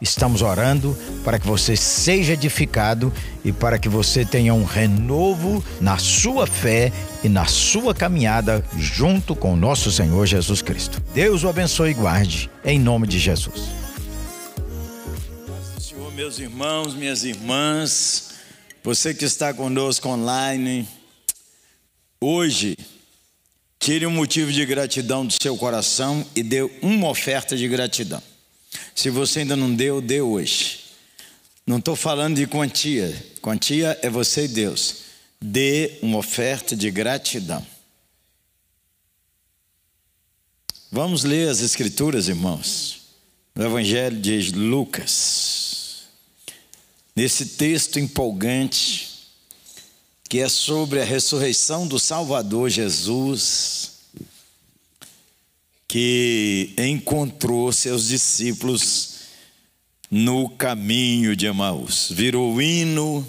Estamos orando para que você seja edificado e para que você tenha um renovo na sua fé e na sua caminhada junto com o nosso Senhor Jesus Cristo. Deus o abençoe e guarde, em nome de Jesus. Senhor, meus irmãos, minhas irmãs, você que está conosco online, hoje, tire um motivo de gratidão do seu coração e dê uma oferta de gratidão. Se você ainda não deu, dê hoje. Não estou falando de quantia. Quantia é você e Deus. Dê uma oferta de gratidão. Vamos ler as Escrituras, irmãos. No Evangelho de Lucas. Nesse texto empolgante, que é sobre a ressurreição do Salvador Jesus que encontrou seus discípulos no caminho de Emaús. Virou hino,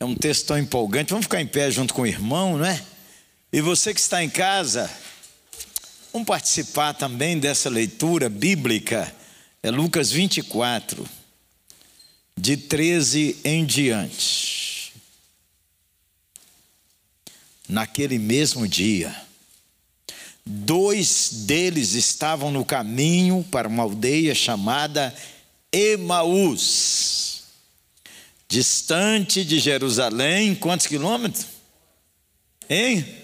é um texto tão empolgante. Vamos ficar em pé junto com o irmão, não é? E você que está em casa, vamos participar também dessa leitura bíblica. É Lucas 24, de 13 em diante. Naquele mesmo dia, Dois deles estavam no caminho para uma aldeia chamada Emaús, distante de Jerusalém, quantos quilômetros? Hein?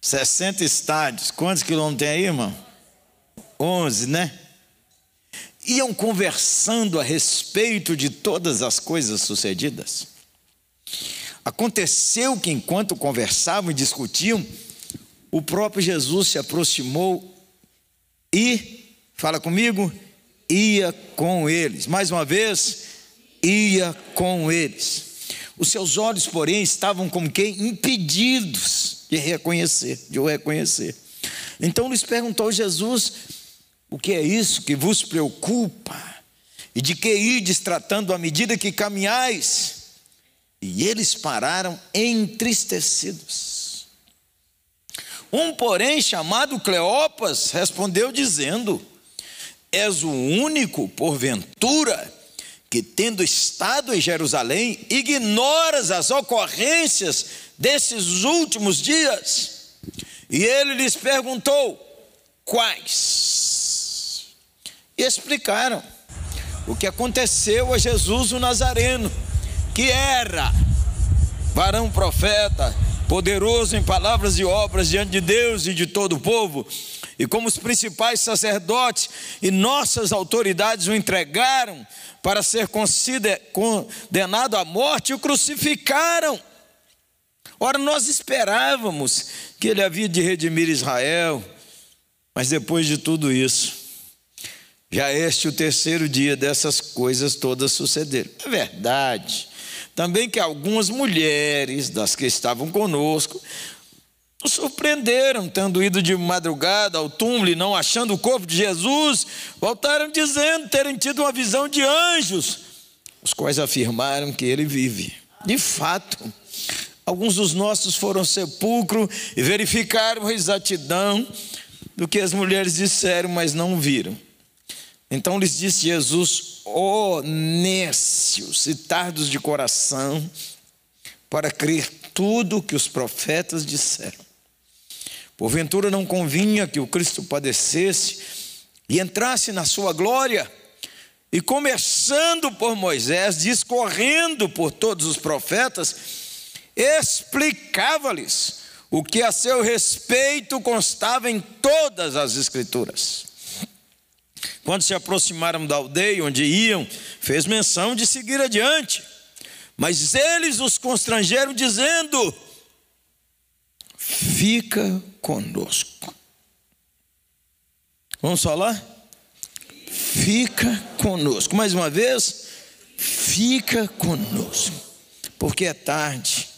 60 estádios. Quantos quilômetros tem aí, irmão? 11, né? Iam conversando a respeito de todas as coisas sucedidas. Aconteceu que enquanto conversavam e discutiam, o próprio Jesus se aproximou e, fala comigo, ia com eles. Mais uma vez, ia com eles. Os seus olhos, porém, estavam como que impedidos de reconhecer, de o reconhecer. Então lhes perguntou Jesus: O que é isso que vos preocupa? E de que ides tratando à medida que caminhais? E eles pararam entristecidos. Um, porém, chamado Cleopas, respondeu dizendo: És o único, porventura, que tendo estado em Jerusalém, ignoras as ocorrências desses últimos dias? E ele lhes perguntou: Quais? E explicaram o que aconteceu a Jesus o Nazareno que era varão profeta, poderoso em palavras e obras diante de Deus e de todo o povo, e como os principais sacerdotes e nossas autoridades o entregaram para ser condenado à morte, o crucificaram. Ora, nós esperávamos que ele havia de redimir Israel, mas depois de tudo isso, já é este o terceiro dia dessas coisas todas sucederam. É verdade. Também que algumas mulheres das que estavam conosco nos surpreenderam, tendo ido de madrugada ao túmulo e não achando o corpo de Jesus, voltaram dizendo terem tido uma visão de anjos, os quais afirmaram que ele vive. De fato, alguns dos nossos foram ao sepulcro e verificaram a exatidão do que as mulheres disseram, mas não viram. Então lhes disse Jesus: Ó nécios e tardos de coração, para crer tudo o que os profetas disseram. Porventura não convinha que o Cristo padecesse e entrasse na sua glória. E começando por Moisés, discorrendo por todos os profetas, explicava-lhes o que a seu respeito constava em todas as Escrituras. Quando se aproximaram da aldeia onde iam, fez menção de seguir adiante. Mas eles os constrangeram, dizendo: Fica conosco. Vamos falar? Fica conosco. Mais uma vez, fica conosco. Porque é tarde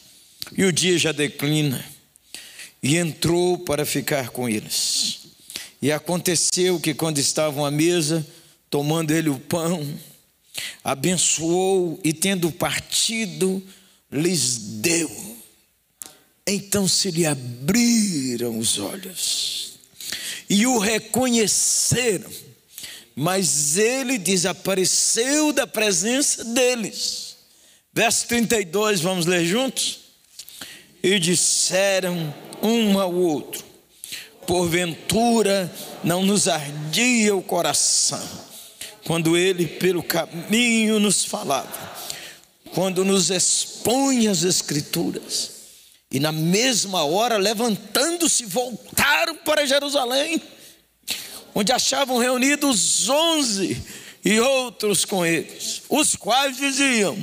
e o dia já declina. e entrou para ficar com eles. E aconteceu que, quando estavam à mesa, tomando ele o pão, abençoou e, tendo partido, lhes deu. Então se lhe abriram os olhos e o reconheceram, mas ele desapareceu da presença deles. Verso 32, vamos ler juntos? E disseram um ao outro: Porventura não nos ardia o coração, quando ele pelo caminho nos falava, quando nos expõe as Escrituras, e na mesma hora, levantando-se, voltaram para Jerusalém, onde achavam reunidos onze e outros com eles, os quais diziam: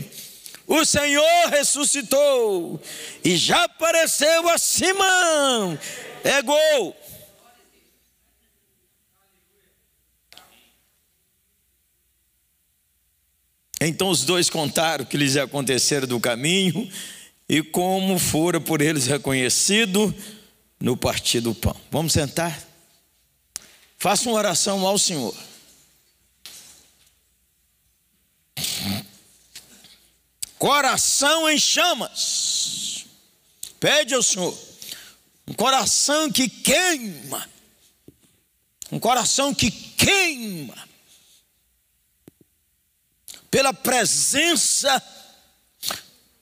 O Senhor ressuscitou e já apareceu a Simão. É gol. Então os dois contaram o que lhes acontecera do caminho e como fora por eles reconhecido no partir do pão. Vamos sentar? Faça uma oração ao Senhor. Coração em chamas. Pede ao Senhor. Um coração que queima. Um coração que queima. Pela presença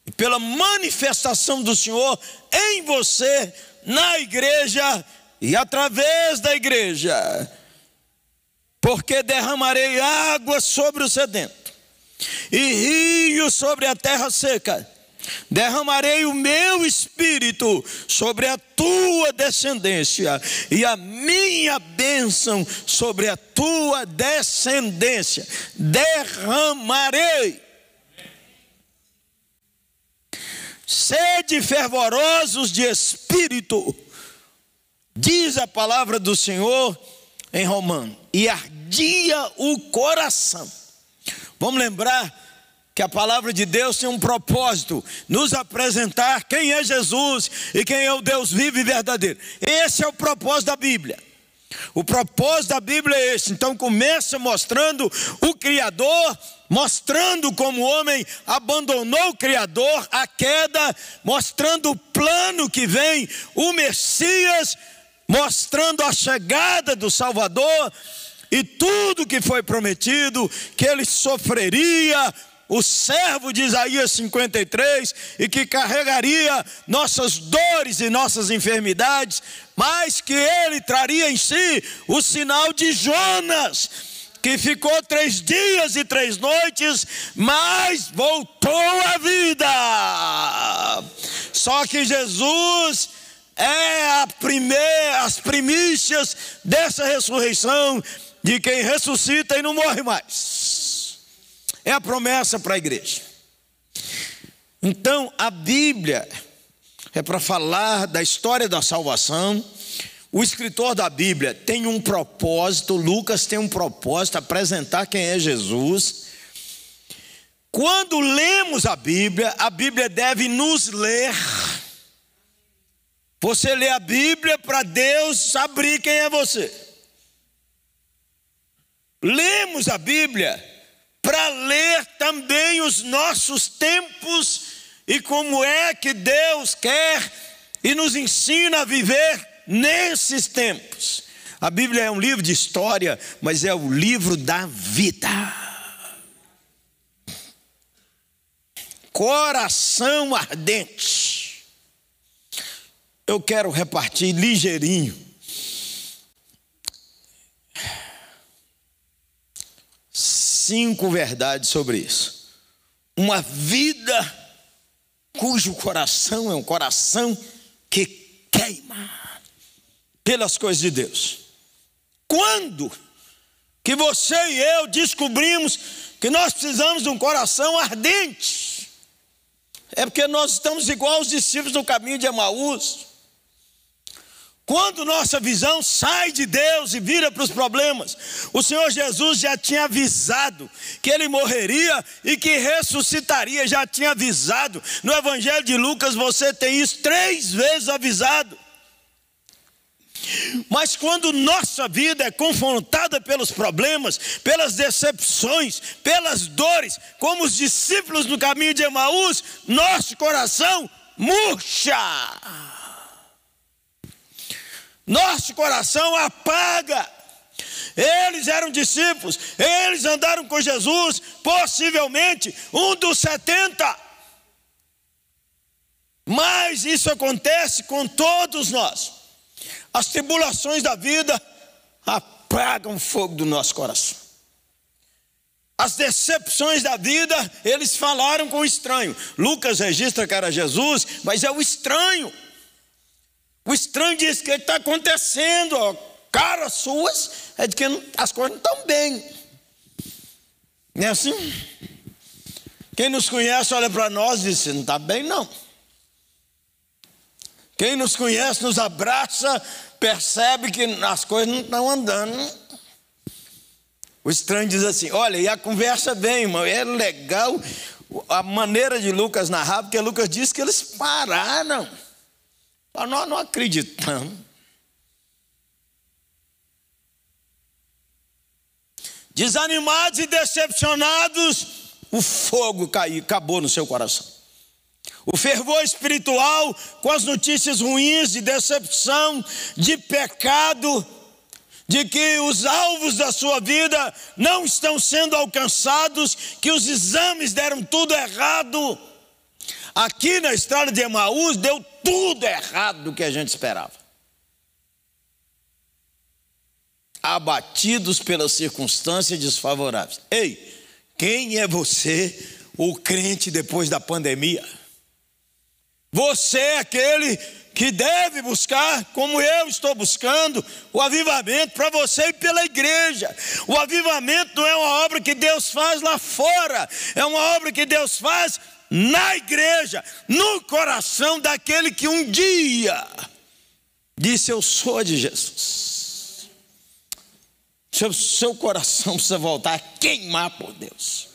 e pela manifestação do Senhor em você, na igreja e através da igreja. Porque derramarei água sobre o sedento e rio sobre a terra seca. Derramarei o meu espírito sobre a tua descendência e a minha bênção sobre a tua descendência. Derramarei Sede fervorosos de espírito, diz a palavra do Senhor em Romano, e ardia o coração. Vamos lembrar que a palavra de Deus tem um propósito: nos apresentar quem é Jesus e quem é o Deus vivo e verdadeiro. Esse é o propósito da Bíblia. O propósito da Bíblia é esse. Então começa mostrando o Criador, mostrando como o homem abandonou o Criador, a queda, mostrando o plano que vem, o Messias, mostrando a chegada do Salvador e tudo que foi prometido, que ele sofreria, o servo de Isaías 53, e que carregaria nossas dores e nossas enfermidades, mas que ele traria em si o sinal de Jonas, que ficou três dias e três noites, mas voltou à vida. Só que Jesus é primeira, as primícias dessa ressurreição de quem ressuscita e não morre mais. É a promessa para a igreja. Então, a Bíblia é para falar da história da salvação. O escritor da Bíblia tem um propósito, Lucas tem um propósito, apresentar quem é Jesus. Quando lemos a Bíblia, a Bíblia deve nos ler. Você lê a Bíblia para Deus abrir quem é você. Lemos a Bíblia para ler também os nossos tempos e como é que Deus quer e nos ensina a viver nesses tempos. A Bíblia é um livro de história, mas é o livro da vida. Coração ardente. Eu quero repartir ligeirinho cinco verdades sobre isso. Uma vida cujo coração é um coração que queima pelas coisas de Deus. Quando que você e eu descobrimos que nós precisamos de um coração ardente? É porque nós estamos igual aos discípulos no caminho de Emaús. Quando nossa visão sai de Deus e vira para os problemas, o Senhor Jesus já tinha avisado que ele morreria e que ressuscitaria, já tinha avisado. No Evangelho de Lucas você tem isso três vezes avisado. Mas quando nossa vida é confrontada pelos problemas, pelas decepções, pelas dores, como os discípulos no caminho de Emaús, nosso coração murcha. Nosso coração apaga. Eles eram discípulos, eles andaram com Jesus, possivelmente um dos setenta. Mas isso acontece com todos nós. As tribulações da vida apagam o fogo do nosso coração. As decepções da vida, eles falaram com o estranho. Lucas registra que era Jesus, mas é o estranho. O estranho diz que está acontecendo, ó, caras suas, é de que as coisas não estão bem. Não é assim? Quem nos conhece olha para nós e diz: não está bem, não. Quem nos conhece, nos abraça, percebe que as coisas não estão andando. O estranho diz assim: olha, e a conversa vem, irmão, é legal a maneira de Lucas narrar, porque Lucas diz que eles pararam. Nós não acreditamos. Desanimados e decepcionados, o fogo caiu, acabou no seu coração. O fervor espiritual com as notícias ruins de decepção, de pecado, de que os alvos da sua vida não estão sendo alcançados, que os exames deram tudo errado. Aqui na estrada de Emaús deu tudo errado do que a gente esperava. Abatidos pelas circunstâncias desfavoráveis. Ei, quem é você, o crente depois da pandemia? Você é aquele que deve buscar, como eu estou buscando, o avivamento para você e pela igreja. O avivamento não é uma obra que Deus faz lá fora, é uma obra que Deus faz na igreja, no coração daquele que um dia disse: Eu sou de Jesus. Seu, seu coração precisa voltar a queimar por Deus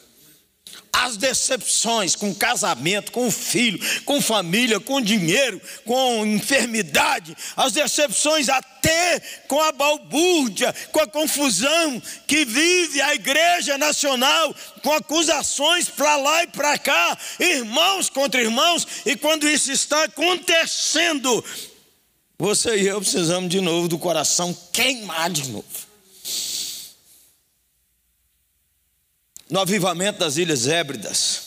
as decepções com casamento, com filho, com família, com dinheiro, com enfermidade, as decepções até com a balbúrdia, com a confusão que vive a igreja nacional, com acusações para lá e para cá, irmãos contra irmãos, e quando isso está acontecendo, você e eu precisamos de novo do coração queimar de novo. No avivamento das Ilhas Hébridas,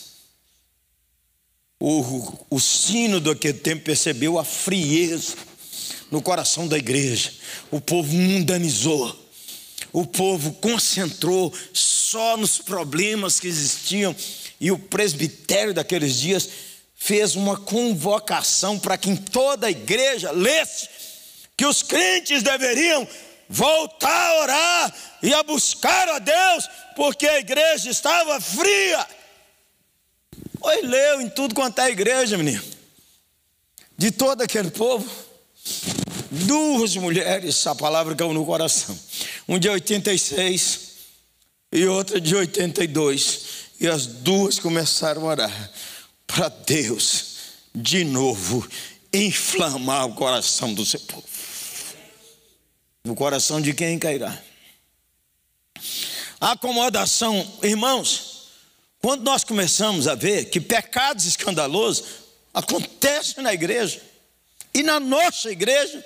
o, o sino daquele tempo percebeu a frieza no coração da igreja. O povo mundanizou, o povo concentrou só nos problemas que existiam, e o presbitério daqueles dias fez uma convocação para que em toda a igreja lesse que os crentes deveriam voltar a orar e a buscar a Deus, porque a igreja estava fria. Oi, leu em tudo quanto é igreja, menino. De todo aquele povo, duas mulheres, a palavra caiu no coração. Um de 86 e outra de 82. E as duas começaram a orar para Deus, de novo, inflamar o coração do seu povo. No coração de quem cairá? Acomodação, irmãos, quando nós começamos a ver que pecados escandalosos acontecem na igreja e na nossa igreja,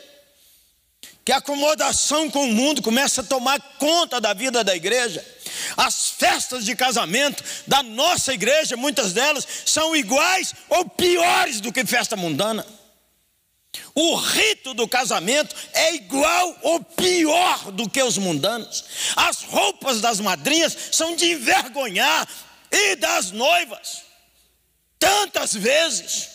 que a acomodação com o mundo começa a tomar conta da vida da igreja. As festas de casamento da nossa igreja, muitas delas, são iguais ou piores do que festa mundana. O rito do casamento é igual ou pior do que os mundanos. As roupas das madrinhas são de envergonhar e das noivas. Tantas vezes,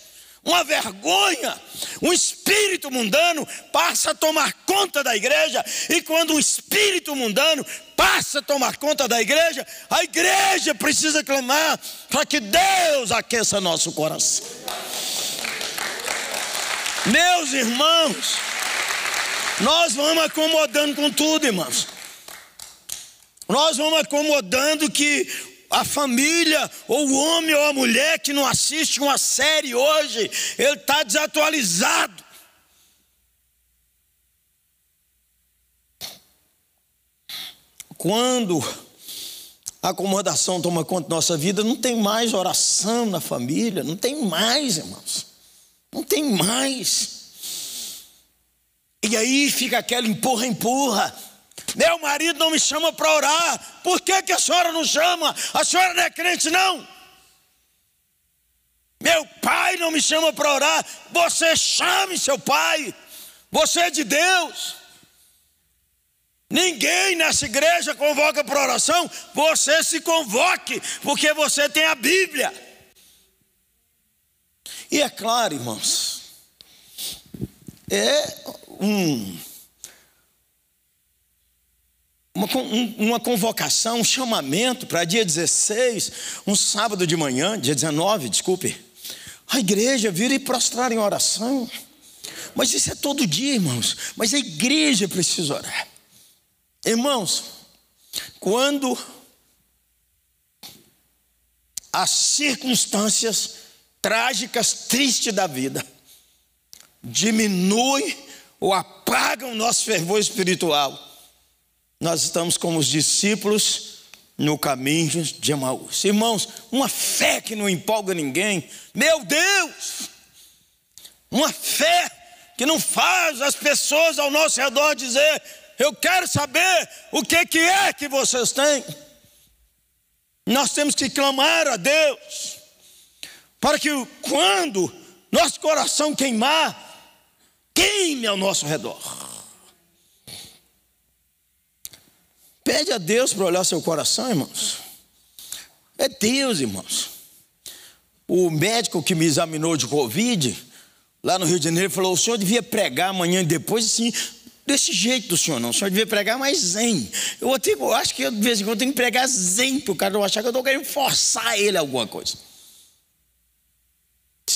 uma vergonha, um espírito mundano passa a tomar conta da igreja, e quando o espírito mundano passa a tomar conta da igreja, a igreja precisa clamar para que Deus aqueça nosso coração. Meus irmãos, nós vamos acomodando com tudo, irmãos. Nós vamos acomodando que a família, ou o homem ou a mulher que não assiste uma série hoje, ele está desatualizado. Quando a acomodação toma conta da nossa vida, não tem mais oração na família, não tem mais, irmãos. Não tem mais. E aí fica aquela empurra, empurra. Meu marido não me chama para orar. Por que, que a senhora não chama? A senhora não é crente, não. Meu pai não me chama para orar. Você chame seu pai. Você é de Deus. Ninguém nessa igreja convoca para oração. Você se convoque, porque você tem a Bíblia. E é claro, irmãos, é um, uma, uma convocação, um chamamento para dia 16, um sábado de manhã, dia 19, desculpe. A igreja vira e prostrar em oração. Mas isso é todo dia, irmãos. Mas a igreja precisa orar. Irmãos, quando as circunstâncias trágicas, tristes da vida diminuem ou apagam o nosso fervor espiritual, nós estamos como os discípulos no caminho de Emaús. Irmãos, uma fé que não empolga ninguém, meu Deus, uma fé que não faz as pessoas ao nosso redor dizer: eu quero saber o que, que é que vocês têm. Nós temos que clamar a Deus, para que quando nosso coração queimar, queime ao nosso redor. Pede a Deus para olhar seu coração, irmãos. É Deus, irmãos. O médico que me examinou de Covid, lá no Rio de Janeiro, falou: o senhor devia pregar amanhã e depois, assim, desse jeito do senhor, não. O senhor devia pregar mais zen. Eu, até, eu acho que eu, de vez em quando tenho que pregar zen, para o cara não achar que eu estou querendo forçar ele a alguma coisa.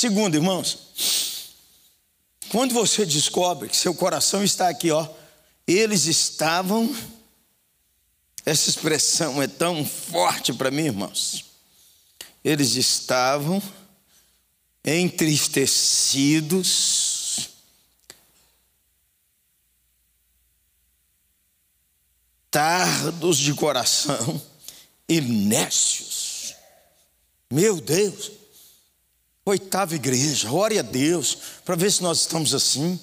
Segundo, irmãos, quando você descobre que seu coração está aqui, ó, eles estavam, essa expressão é tão forte para mim, irmãos. Eles estavam entristecidos tardos de coração e nécios. Meu Deus, oitava igreja, ore a Deus para ver se nós estamos assim.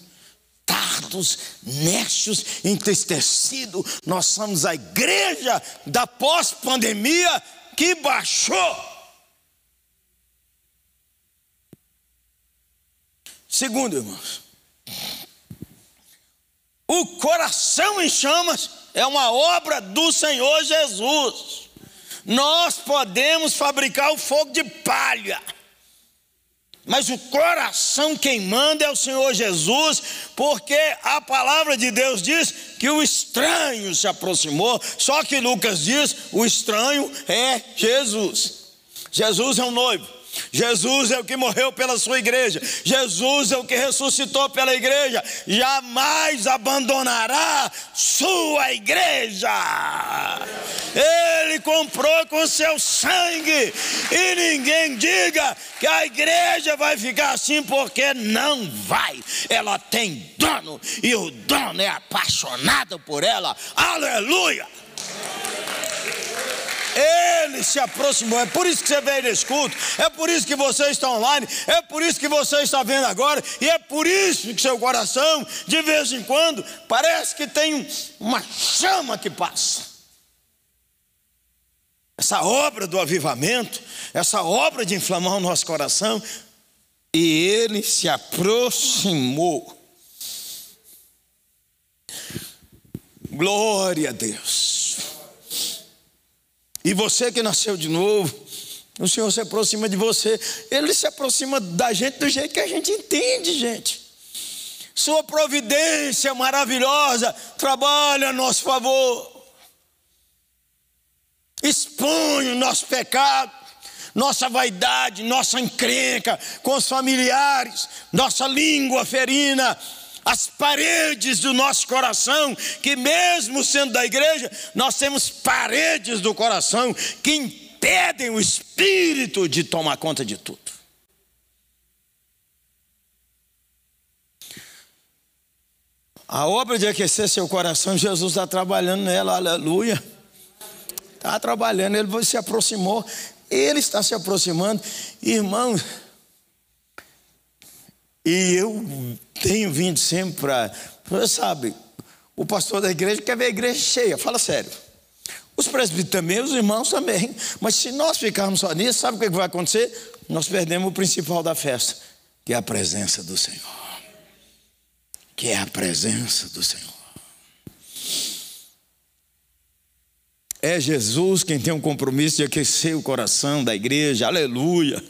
Tardos, nécios, entristecidos, nós somos a igreja da pós-pandemia que baixou. Segundo, irmãos, o coração em chamas é uma obra do Senhor Jesus. Nós podemos fabricar o fogo de palha, mas o coração quem manda é o Senhor Jesus, porque a palavra de Deus diz que o estranho se aproximou, só que Lucas diz: o estranho é Jesus. Jesus é o noivo. Jesus é o que morreu pela sua igreja, Jesus é o que ressuscitou pela igreja, jamais abandonará sua igreja. Ele comprou com seu sangue, e ninguém diga que a igreja vai ficar assim, porque não vai. Ela tem dono, e o dono é apaixonado por ela. Aleluia! Ele se aproximou. É por isso que você veio nesse culto. É por isso que você está online. É por isso que você está vendo agora. E é por isso que seu coração, de vez em quando, parece que tem uma chama que passa. Essa obra do avivamento, essa obra de inflamar o nosso coração. E ele se aproximou. Glória a Deus. E você que nasceu de novo, o Senhor se aproxima de você. Ele se aproxima da gente do jeito que a gente entende, gente. Sua providência maravilhosa trabalha a nosso favor. Expõe o nosso pecado, nossa vaidade, nossa encrenca com os familiares, nossa língua ferina, as paredes do nosso coração, que mesmo sendo da igreja, nós temos paredes do coração que impedem o espírito de tomar conta de tudo. A obra de aquecer seu coração, Jesus está trabalhando nela, aleluia. Estava trabalhando, ele se aproximou, ele está se aproximando, irmão. E eu tenho vindo sempre para, sabe, o pastor da igreja quer ver a igreja cheia, fala sério. Os presbíteros também, os irmãos também. Mas se nós ficarmos só nisso, sabe o que vai acontecer? Nós perdemos o principal da festa, que é a presença do Senhor. Que é a presença do Senhor. É Jesus quem tem um compromisso de aquecer o coração da igreja, aleluia.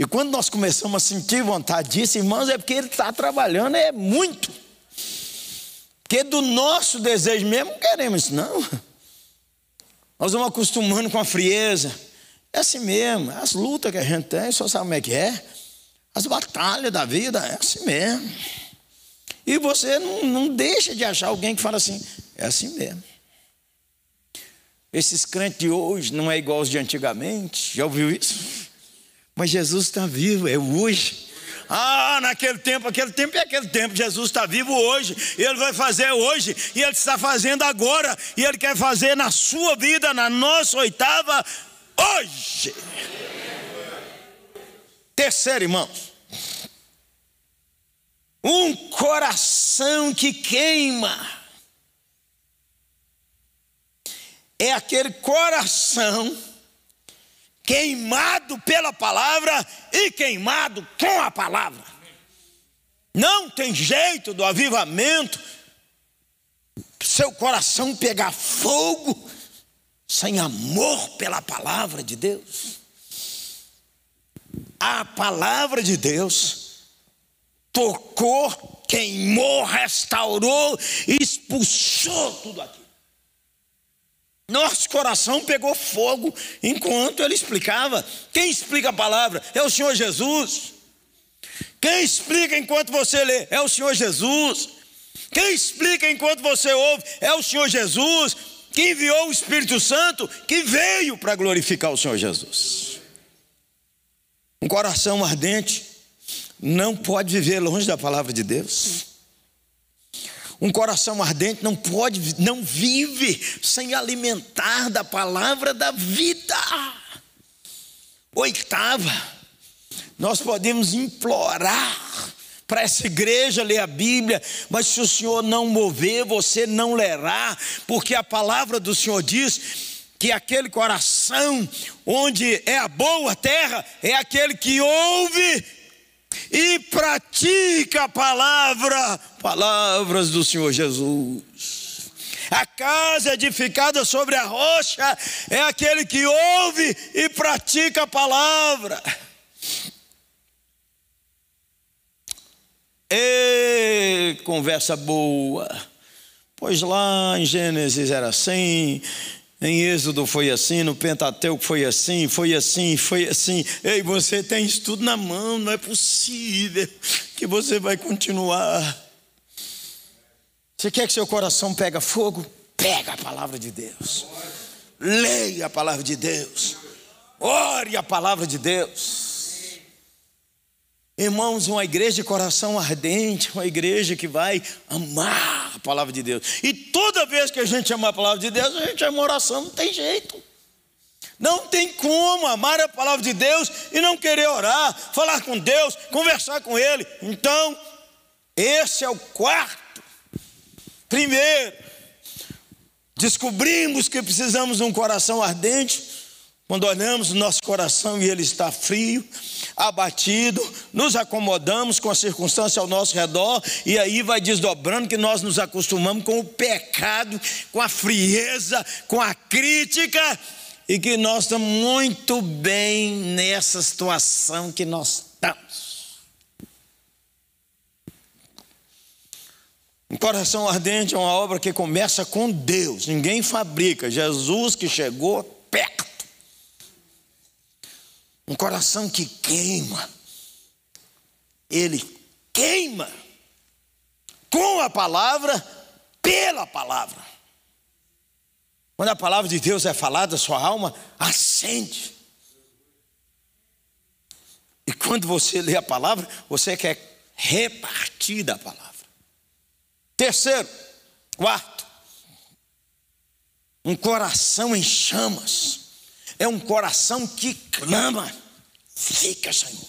E quando nós começamos a sentir vontade disso, irmãos, é porque Ele está trabalhando, é muito. Porque do nosso desejo mesmo não queremos isso, não. Nós vamos acostumando com a frieza. É assim mesmo, as lutas que a gente tem, só sabe como é que é. As batalhas da vida, é assim mesmo. E você não, não deixa de achar alguém que fala assim, é assim mesmo. Esses crentes de hoje não é igual aos de antigamente, já ouviu isso? Mas Jesus está vivo, é hoje. Ah, naquele tempo, aquele tempo é aquele tempo. Jesus está vivo hoje, Ele vai fazer hoje, e Ele está fazendo agora, e Ele quer fazer na sua vida, na nossa oitava, hoje. Terceiro, irmãos, um coração que queima. É aquele coração queimado pela palavra e queimado com a palavra. Não tem jeito do avivamento, seu coração pegar fogo, sem amor pela palavra de Deus. A palavra de Deus tocou, queimou, restaurou, expulsou tudo aquilo. Nosso coração pegou fogo enquanto ele explicava. Quem explica a palavra é o Senhor Jesus. Quem explica enquanto você lê é o Senhor Jesus. Quem explica enquanto você ouve é o Senhor Jesus, que enviou o Espírito Santo, que veio para glorificar o Senhor Jesus. Um coração ardente não pode viver longe da palavra de Deus. Um coração ardente não pode, não vive sem alimentar da palavra da vida. Oitava, nós podemos implorar para essa igreja ler a Bíblia, mas se o Senhor não mover, você não lerá, porque a palavra do Senhor diz que aquele coração onde é a boa terra é aquele que ouve e pratica a palavra, palavras do Senhor Jesus. A casa edificada sobre a rocha é aquele que ouve e pratica a palavra. E conversa boa. Pois lá em Gênesis era assim, em Êxodo foi assim, no Pentateuco foi assim, foi assim, foi assim. Ei, você tem isso tudo na mão, não é possível que você vai continuar. Você quer que seu coração pega fogo? Pega a palavra de Deus. Leia a palavra de Deus. Ore a palavra de Deus. Irmãos, uma igreja de coração ardente, uma igreja que vai amar a palavra de Deus. E toda vez que a gente ama a palavra de Deus, a gente ama oração, não tem jeito. Não tem como amar a palavra de Deus e não querer orar, falar com Deus, conversar com Ele. Então, esse é o quarto. Primeiro, descobrimos que precisamos de um coração ardente quando olhamos o nosso coração e ele está frio, abatido, nos acomodamos com a circunstância ao nosso redor e aí vai desdobrando que nós nos acostumamos com o pecado, com a frieza, com a crítica e que nós estamos muito bem nessa situação que nós estamos. Um coração ardente é uma obra que começa com Deus, ninguém fabrica. Jesus que chegou perto um coração que queima, ele queima com a palavra, pela palavra. Quando a palavra de Deus é falada, sua alma acende. E quando você lê a palavra, você quer repartir da palavra. Terceiro, quarto, Um coração em chamas é um coração que clama: fica, Senhor.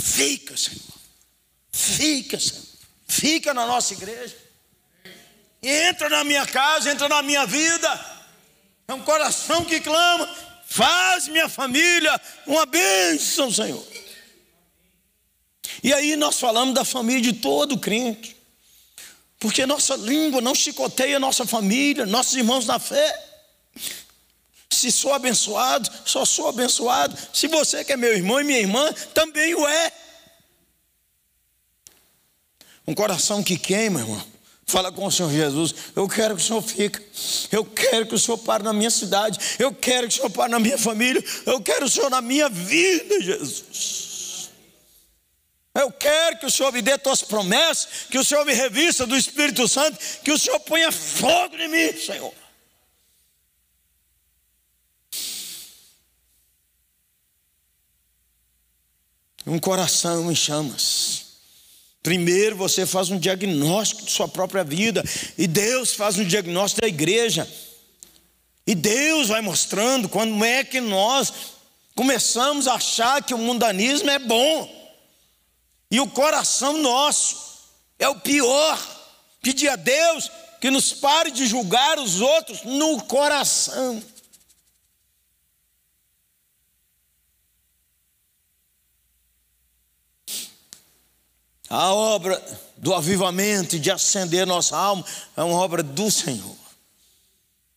Fica, Senhor. Fica, Senhor. Fica na nossa igreja. Entra na minha casa, entra na minha vida. É um coração que clama: faz minha família uma bênção, Senhor. E aí nós falamos da família de todo crente, porque nossa língua não chicoteia nossa família, nossos irmãos na fé. Se sou abençoado, só sou abençoado. Se você que é meu irmão e minha irmã, também o é. Um coração que queima, irmão. Fala com o Senhor Jesus. Eu quero que o Senhor fique. Eu quero que o Senhor pare na minha cidade. Eu quero que o Senhor pare na minha família. Eu quero o Senhor na minha vida, Jesus. Eu quero que o Senhor me dê tuas promessas, que o Senhor me revista do Espírito Santo, que o Senhor ponha fogo em mim, Senhor. Um coração em chamas. Primeiro você faz um diagnóstico de sua própria vida, e Deus faz um diagnóstico da igreja. E Deus vai mostrando quando é que nós começamos a achar que o mundanismo é bom. E o coração nosso é o pior. Pedir a Deus que nos pare de julgar os outros no coração. A obra do avivamento e de acender nossa alma é uma obra do Senhor.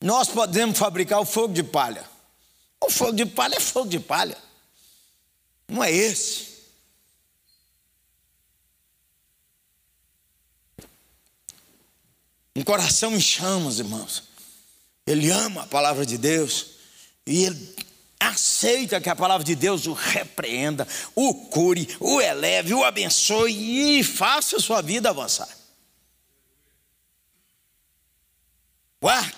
Nós podemos fabricar o fogo de palha. O fogo de palha é fogo de palha. Não é esse. Um coração em chamas, irmãos. Ele ama a palavra de Deus e ele aceita que a palavra de Deus o repreenda, o cure, o eleve, o abençoe e faça a sua vida avançar. Quarto,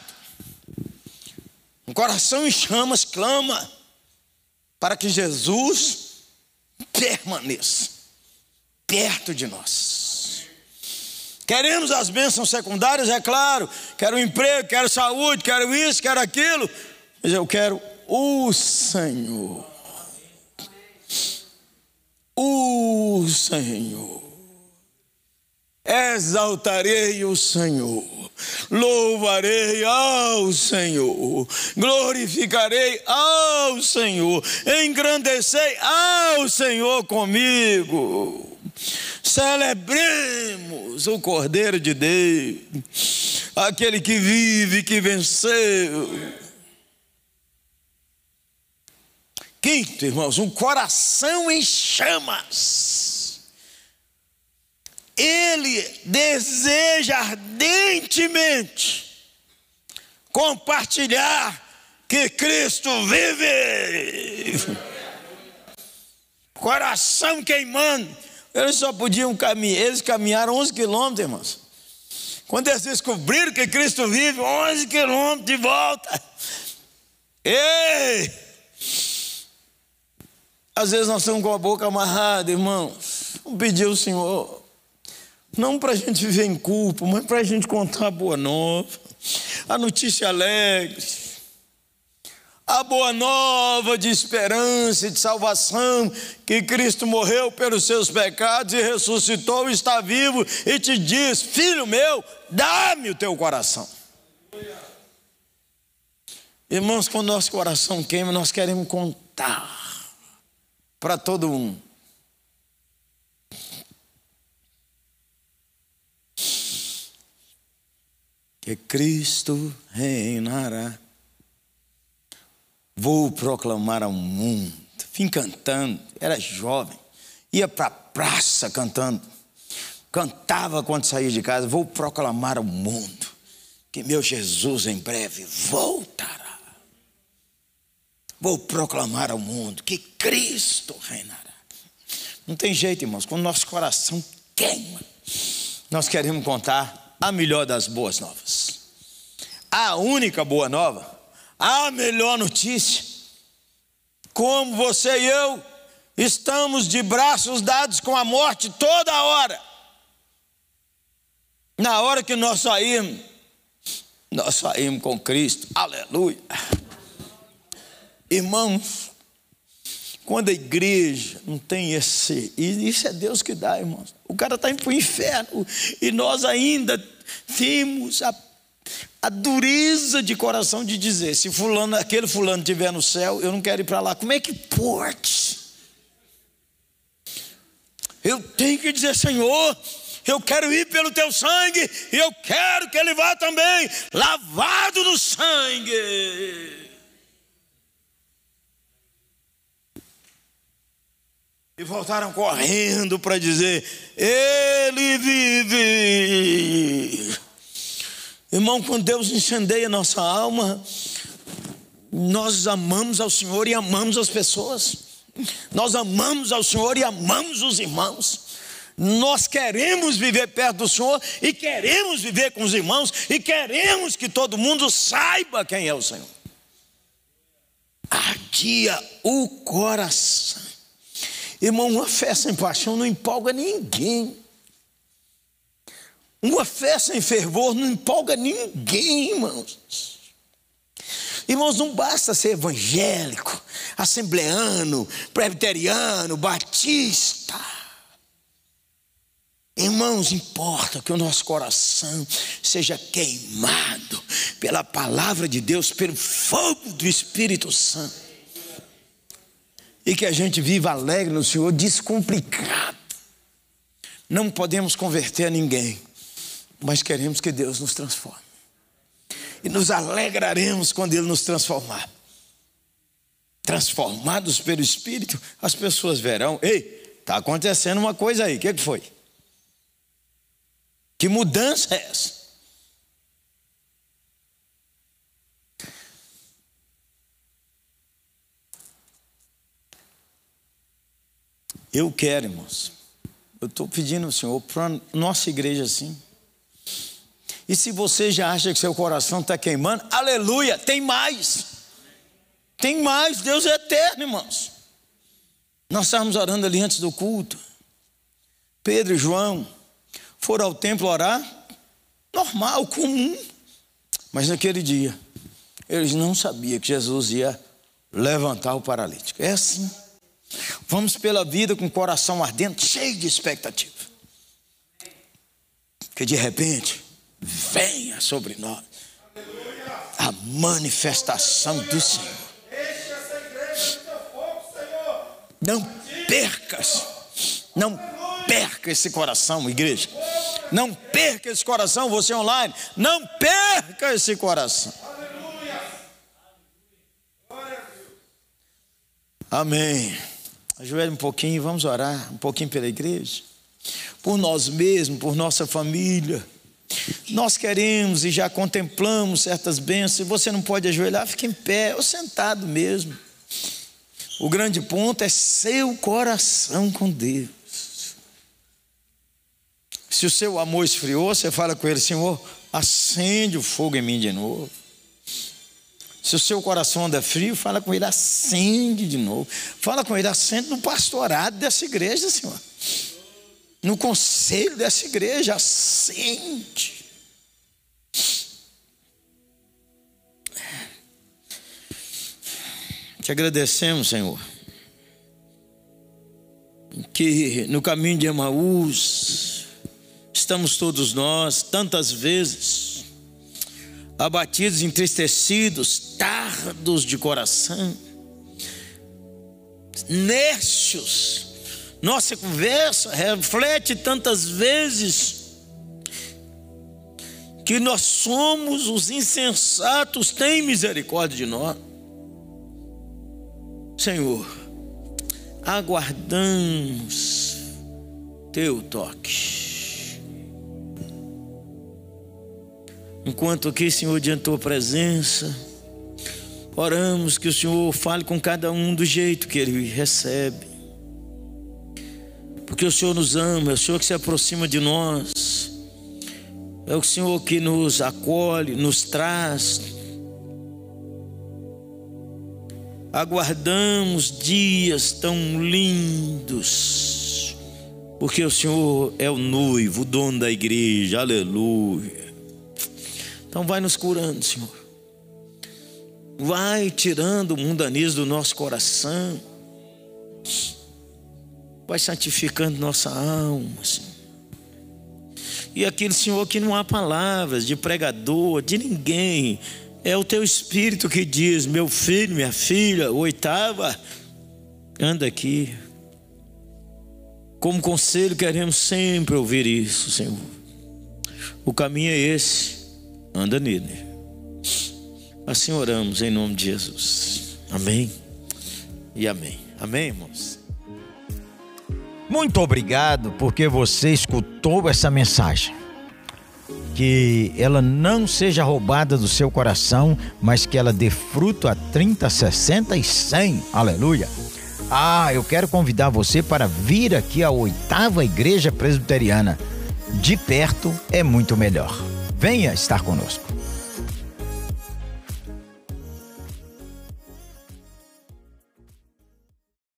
um coração em chamas clama para que Jesus permaneça perto de nós. Queremos as bênçãos secundárias, é claro. Quero emprego, quero saúde, quero isso, quero aquilo. Mas eu quero o Senhor. O Senhor. Exaltarei o Senhor, louvarei ao Senhor, glorificarei ao Senhor, engrandecei ao Senhor comigo. Celebremos o Cordeiro de Deus, aquele que vive, que venceu Quinto, irmãos, um coração em chamas. Ele deseja ardentemente compartilhar que Cristo vive. Coração queimando. Eles só podiam caminhar, eles caminharam 11 quilômetros, irmãos. Quando eles descobriram que Cristo vive, 11 quilômetros de volta. Ei! Às vezes nós estamos com a boca amarrada, irmãos. Vamos pedir ao Senhor, não para a gente viver em culpa, mas para a gente contar a boa nova, a notícia alegre, a boa nova de esperança e de salvação, que Cristo morreu pelos seus pecados e ressuscitou, está vivo e te diz: Filho meu, dá-me o teu coração. Irmãos, quando nosso coração queima, nós queremos contar para todo um. Que Cristo reinará. Vou proclamar ao mundo. Vim cantando, era jovem, ia para a praça cantando. Cantava quando saía de casa. Vou proclamar ao mundo que meu Jesus em breve voltará. Vou proclamar ao mundo que Cristo reinará. Não tem jeito, irmãos, quando nosso coração queima, nós queremos contar a melhor das boas novas. A única boa nova, a melhor notícia. Como você e eu estamos de braços dados com a morte toda hora. Na hora que nós saímos, nós saímos com Cristo. Aleluia. Irmãos, quando a igreja não tem esse, e isso é Deus que dá, irmãos. O cara está indo para o inferno e nós ainda temos a, a dureza de coração de dizer: se fulano, aquele fulano estiver no céu, eu não quero ir para lá. Como é que pode? Eu tenho que dizer, Senhor, eu quero ir pelo teu sangue, e eu quero que ele vá também, lavado no sangue. E voltaram correndo para dizer: Ele vive. Irmão, quando Deus incendeia nossa alma, nós amamos ao Senhor e amamos as pessoas. Nós amamos ao Senhor e amamos os irmãos. Nós queremos viver perto do Senhor e queremos viver com os irmãos e queremos que todo mundo saiba quem é o Senhor. Ardia o coração. Irmão, uma festa em paixão não empolga ninguém. Uma festa em fervor não empolga ninguém, irmãos. Irmãos, não basta ser evangélico, assembleano, presbiteriano, batista. Irmãos, importa que o nosso coração seja queimado pela palavra de Deus, pelo fogo do Espírito Santo e que a gente viva alegre no Senhor, descomplicado. Não podemos converter a ninguém, mas queremos que Deus nos transforme. E nos alegraremos quando Ele nos transformar. Transformados pelo Espírito, as pessoas verão: ei, está acontecendo uma coisa aí, o que, que foi? Que mudança é essa? Eu quero, irmãos. Eu estou pedindo ao Senhor para nossa igreja assim. E se você já acha que seu coração está queimando, aleluia, tem mais. Tem mais, Deus é eterno, irmãos. Nós estávamos orando ali antes do culto. Pedro e João foram ao templo orar, normal, comum. Mas naquele dia, eles não sabiam que Jesus ia levantar o paralítico. É assim. Vamos pela vida com o coração ardente, cheio de expectativa. Que de repente venha sobre nós a manifestação do Senhor. Não percas, não perca esse coração, igreja. Não perca esse coração, você online. Não perca esse coração. Amém. Ajoelhe um pouquinho, vamos orar um pouquinho pela igreja, por nós mesmos, por nossa família. Nós queremos e já contemplamos certas bênçãos. Você não pode ajoelhar, fique em pé ou sentado mesmo. O grande ponto é seu coração com Deus. Se o seu amor esfriou, você fala com ele, Senhor, acende o fogo em mim de novo. Se o seu coração anda frio, fala com ele, acende de novo. Fala com ele, acende no pastorado dessa igreja, Senhor. No conselho dessa igreja, acende. Te agradecemos, Senhor, que no caminho de Emaús estamos todos nós, tantas vezes, abatidos, entristecidos, tardos de coração, nércios. Nossa conversa reflete tantas vezes que nós somos os insensatos, tem misericórdia de nós. Senhor, aguardamos teu toque. Enquanto aqui, Senhor, diante da tua presença, oramos que o Senhor fale com cada um do jeito que ele recebe. Porque o Senhor nos ama, é o Senhor que se aproxima de nós, é o Senhor que nos acolhe, nos traz. Aguardamos dias tão lindos, porque o Senhor é o noivo, o dono da igreja, aleluia. Então vai nos curando, Senhor. Vai tirando o mundanismo do nosso coração. Vai santificando nossa alma, Senhor. E aquele Senhor que não há palavras de pregador, de ninguém. É o teu espírito que diz: meu filho, minha filha, oitava, anda aqui. Como conselho, queremos sempre ouvir isso, Senhor. O caminho é esse, anda nele. Assim oramos em nome de Jesus. Amém e amém. Amém, irmãos? Muito obrigado porque você escutou essa mensagem. Que ela não seja roubada do seu coração, mas que ela dê fruto a 30, 60 e 100. Aleluia. Ah, eu quero convidar você para vir aqui à oitava Igreja Presbiteriana. De perto é muito melhor. Venha estar conosco.